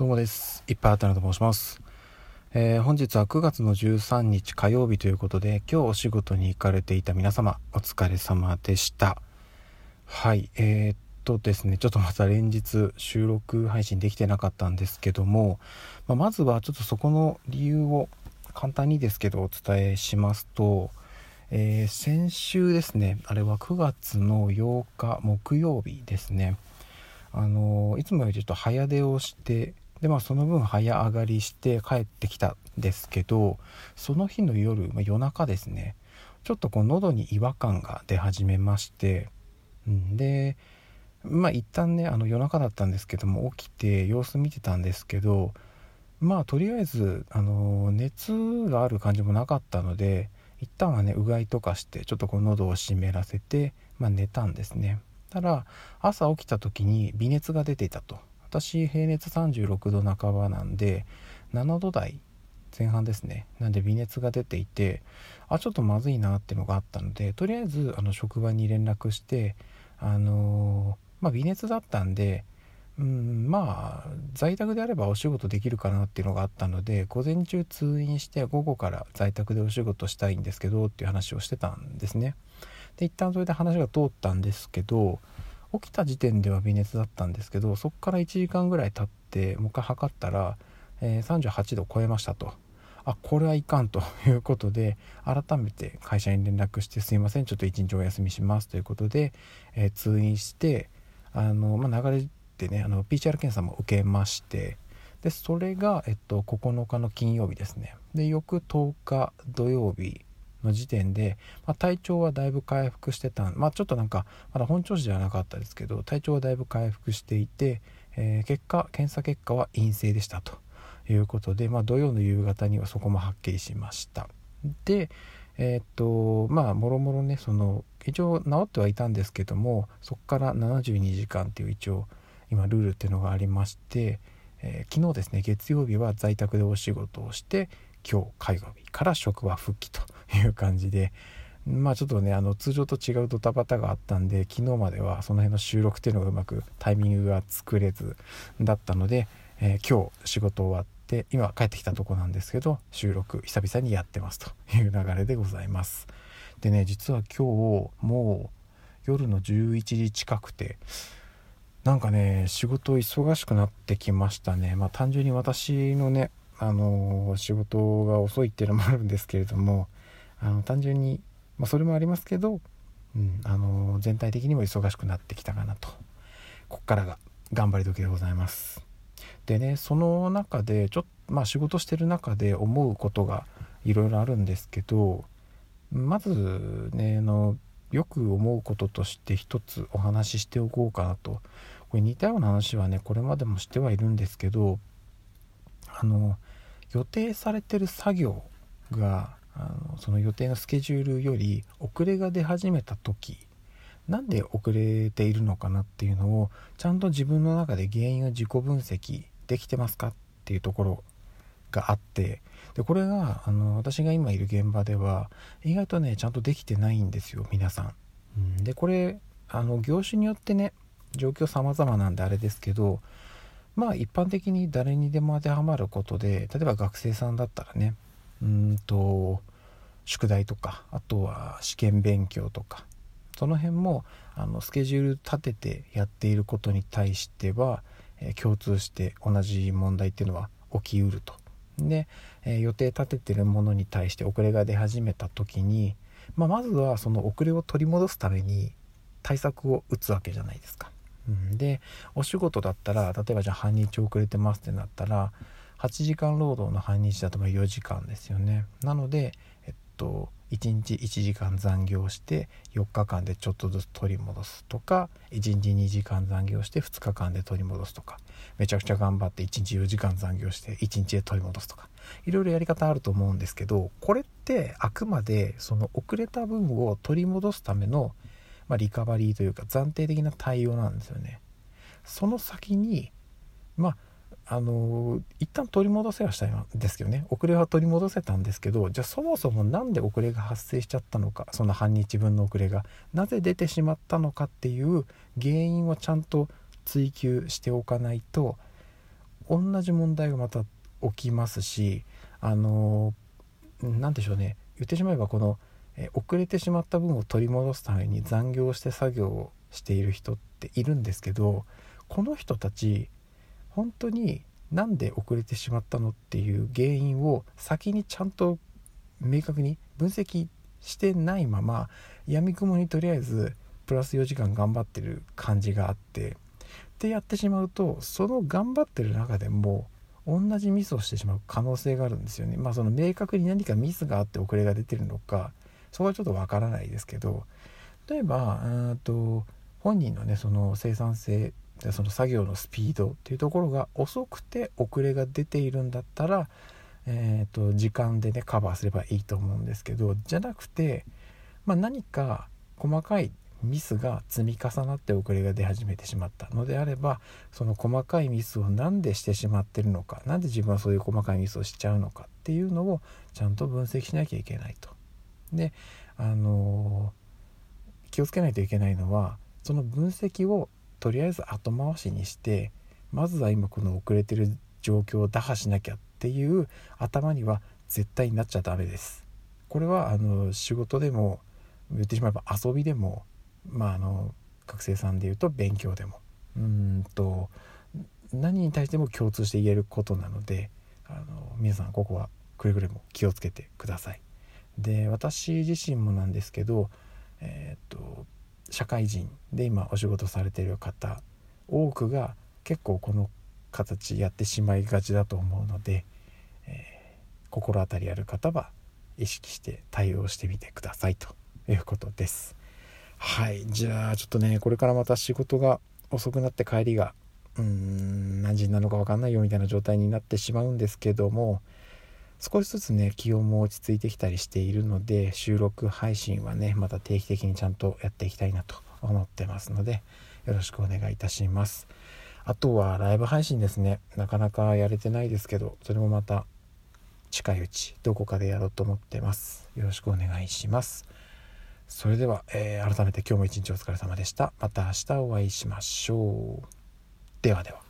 どうもです。いっぱいあったなと申します。えー、本日は9月の13日火曜日ということで、今日お仕事に行かれていた皆様、お疲れ様でした。はい、えー、っとですね、ちょっとまた連日収録配信できてなかったんですけども、まあ、まずはちょっとそこの理由を簡単にですけどお伝えしますと、えー、先週ですね、あれは9月の8日木曜日ですね、あのいつもよりちょっと早出をしてでまあその分早上がりして帰ってきたんですけどその日の夜、まあ、夜中ですね。ちょっとこう喉に違和感が出始めまして、うん、でまあ一旦ねあの夜中だったんですけども起きて様子見てたんですけどまあとりあえずあの熱がある感じもなかったので一旦はねうがいとかしてちょっとこう喉を湿らせて、まあ、寝たんですね。たら朝起きた時に微熱が出ていたと。私平熱36度半ばなんで7度台前半ですねなんで微熱が出ていてあちょっとまずいなっていうのがあったのでとりあえずあの職場に連絡してあのー、まあ微熱だったんでうんまあ在宅であればお仕事できるかなっていうのがあったので午前中通院して午後から在宅でお仕事したいんですけどっていう話をしてたんですね。で一旦それで話が通ったんですけど起きた時点では微熱だったんですけどそこから1時間ぐらい経ってもう一回測ったら、えー、38度超えましたと。あこれはいかんということで改めて会社に連絡してすいませんちょっと一日お休みしますということで、えー、通院してあの、まあ、流れでねあの PCR 検査も受けましてでそれが、えっと、9日の金曜日ですね。で翌10日土曜日の時点で、まあ、体調はだいぶ回復してたまあちょっとなんかまだ本調子ではなかったですけど体調はだいぶ回復していて、えー、結果検査結果は陰性でしたということで、まあ、土曜の夕方にはそこもはっきりしました。でえー、っとまあもろもろねその一応治ってはいたんですけどもそこから72時間っていう一応今ルールっていうのがありまして、えー、昨日ですね月曜日は在宅でお仕事をして今日火曜日から職場復帰という感じで。まあちょっとねあの通常と違うドタバタがあったんで昨日まではその辺の収録っていうのがうまくタイミングが作れずだったので、えー、今日仕事終わって今帰ってきたとこなんですけど収録久々にやってますという流れでございます。でね実は今日もう夜の11時近くてなんかね仕事忙しくなってきましたね。まあ単純に私のねあの仕事が遅いっていうのもあるんですけれどもあの単純に、まあ、それもありますけど、うん、あの全体的にも忙しくなってきたかなと。こっからが頑張り時でございます。でねその中でちょっとまあ仕事してる中で思うことがいろいろあるんですけどまずねあのよく思うこととして一つお話ししておこうかなと。これ似たような話はねこれまでもしてはいるんですけどあの予定されてる作業があのその予定のスケジュールより遅れが出始めた時なんで遅れているのかなっていうのをちゃんと自分の中で原因を自己分析できてますかっていうところがあってでこれがあの私が今いる現場では意外とねちゃんとできてないんですよ皆さん。うん、でこれあの業種によってね状況様々なんであれですけどまあ一般的に誰にでも当てはまることで例えば学生さんだったらねうんと宿題とかあとは試験勉強とかその辺もあのスケジュール立ててやっていることに対しては、えー、共通して同じ問題っていうのは起きうると。で、えー、予定立ててるものに対して遅れが出始めた時に、まあ、まずはその遅れを取り戻すために対策を打つわけじゃないですか。うん、でお仕事だったら例えばじゃあ半日遅れてますってなったら8時間労働の半日だと4時間ですよねなのでえっと1日1時間残業して4日間でちょっとずつ取り戻すとか1日2時間残業して2日間で取り戻すとかめちゃくちゃ頑張って1日4時間残業して1日で取り戻すとかいろいろやり方あると思うんですけどこれってあくまでその遅れた分を取り戻すためのまあ、リカバリーというか暫定的な対応なんですよね。その先にまああの一旦取り戻せはしたんですけどね。遅れは取り戻せたんですけどじゃあそもそも何で遅れが発生しちゃったのかその半日分の遅れがなぜ出てしまったのかっていう原因をちゃんと追求しておかないと同じ問題がまた起きますしあの何でしょうね。言ってしまえばこの遅れてしまった分を取り戻すために残業して作業をしている人っているんですけどこの人たち本当になんで遅れてしまったのっていう原因を先にちゃんと明確に分析してないままやみくもにとりあえずプラス4時間頑張ってる感じがあってでやってしまうとその頑張ってる中でも同じミスをしてしまう可能性があるんですよね。まあその明確に何かミスがあって遅れが出てるのかそこはちょっとわからないですけど例えばと本人のねその生産性でその作業のスピードっていうところが遅くて遅れが出ているんだったら、えーと、時間でねカバーすればいいと思うんですけどじゃなくて、まあ、何か細かいミスが積み重なって遅れが出始めてしまったのであればその細かいミスを何でしてしまってるのか何で自分はそういう細かいミスをしちゃうのかっていうのをちゃんと分析しなきゃいけないと。であの気をつけないといけないのはその分析をとりあえず後回しにしてまずは今この遅れてる状況を打破しなきゃっていう頭には絶対になっちゃダメです。これはあの仕事でも言ってしまえば遊びでもまああの学生さんでいうと勉強でもうんと何に対しても共通して言えることなのであの皆さんここはくれぐれも気をつけてください。で私自身もなんですけど、えー、っと社会人で今お仕事されてる方多くが結構この形やってしまいがちだと思うので、えー、心当たりある方は意識して対応してみてくださいということです。はいじゃあちょっとねこれからまた仕事が遅くなって帰りがうーん何時になるのか分かんないよみたいな状態になってしまうんですけども少しずつね気温も落ち着いてきたりしているので収録配信はねまた定期的にちゃんとやっていきたいなと思ってますのでよろしくお願いいたします。あとはライブ配信ですね。なかなかやれてないですけどそれもまた近いうちどこかでやろうと思ってます。よろしくお願いします。それでは、えー、改めて今日も一日お疲れ様でした。また明日お会いしましょう。ではでは。